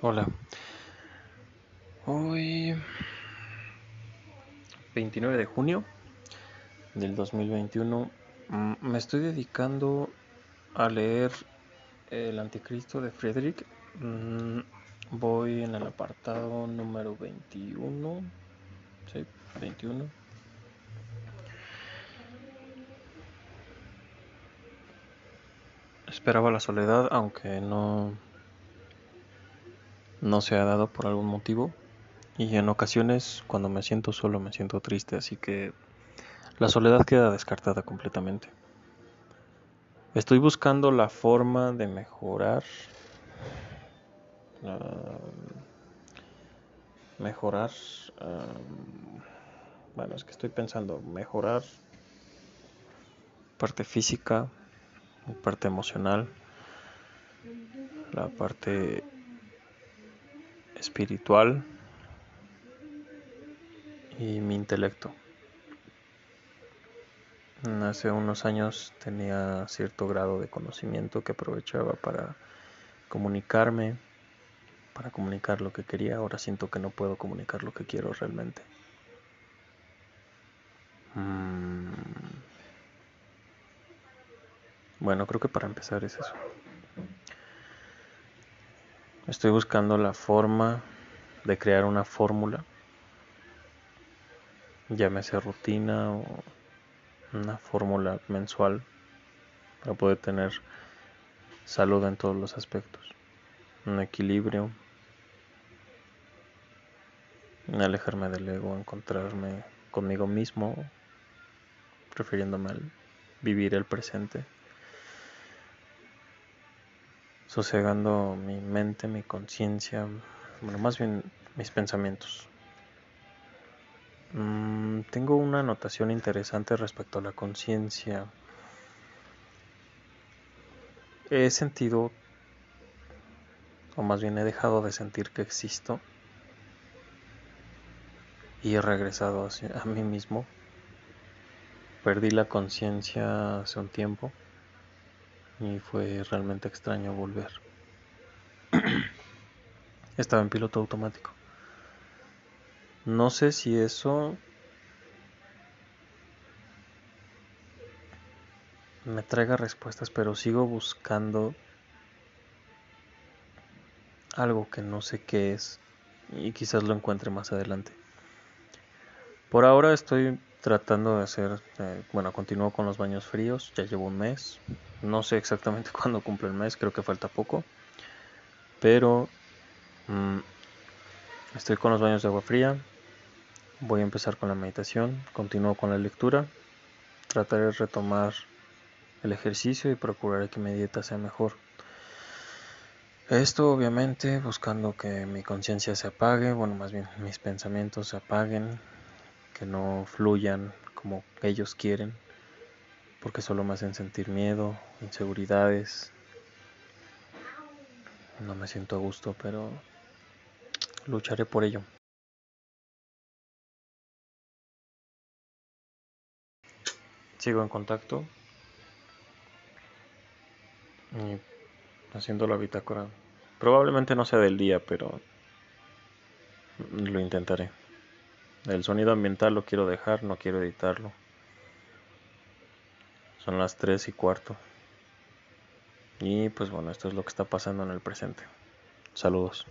Hola. Hoy 29 de junio del 2021 mm, me estoy dedicando a leer El Anticristo de Friedrich. Mm, voy en el apartado número 21. Sí, 21. Esperaba la soledad, aunque no no se ha dado por algún motivo y en ocasiones cuando me siento solo me siento triste, así que la soledad queda descartada completamente. Estoy buscando la forma de mejorar mejorar bueno, es que estoy pensando mejorar parte física, parte emocional, la parte espiritual y mi intelecto. Hace unos años tenía cierto grado de conocimiento que aprovechaba para comunicarme, para comunicar lo que quería. Ahora siento que no puedo comunicar lo que quiero realmente. Mm. Bueno, creo que para empezar es eso. Estoy buscando la forma de crear una fórmula, llámese rutina o una fórmula mensual para poder tener salud en todos los aspectos, un equilibrio, alejarme del ego, encontrarme conmigo mismo, refiriéndome al vivir el presente sosegando mi mente, mi conciencia, bueno, más bien mis pensamientos. Mm, tengo una anotación interesante respecto a la conciencia. He sentido, o más bien he dejado de sentir que existo y he regresado a mí mismo. Perdí la conciencia hace un tiempo y fue realmente extraño volver. Estaba en piloto automático. No sé si eso me traiga respuestas, pero sigo buscando algo que no sé qué es y quizás lo encuentre más adelante. Por ahora estoy tratando de hacer, eh, bueno, continúo con los baños fríos, ya llevo un mes, no sé exactamente cuándo cumple el mes, creo que falta poco, pero mm, estoy con los baños de agua fría, voy a empezar con la meditación, continúo con la lectura, trataré de retomar el ejercicio y procuraré que mi dieta sea mejor. Esto obviamente buscando que mi conciencia se apague, bueno, más bien mis pensamientos se apaguen, que no fluyan como ellos quieren, porque solo me hacen sentir miedo, inseguridades. No me siento a gusto, pero lucharé por ello. Sigo en contacto y haciendo la bitácora. Probablemente no sea del día, pero lo intentaré. El sonido ambiental lo quiero dejar, no quiero editarlo. Son las 3 y cuarto. Y pues bueno, esto es lo que está pasando en el presente. Saludos.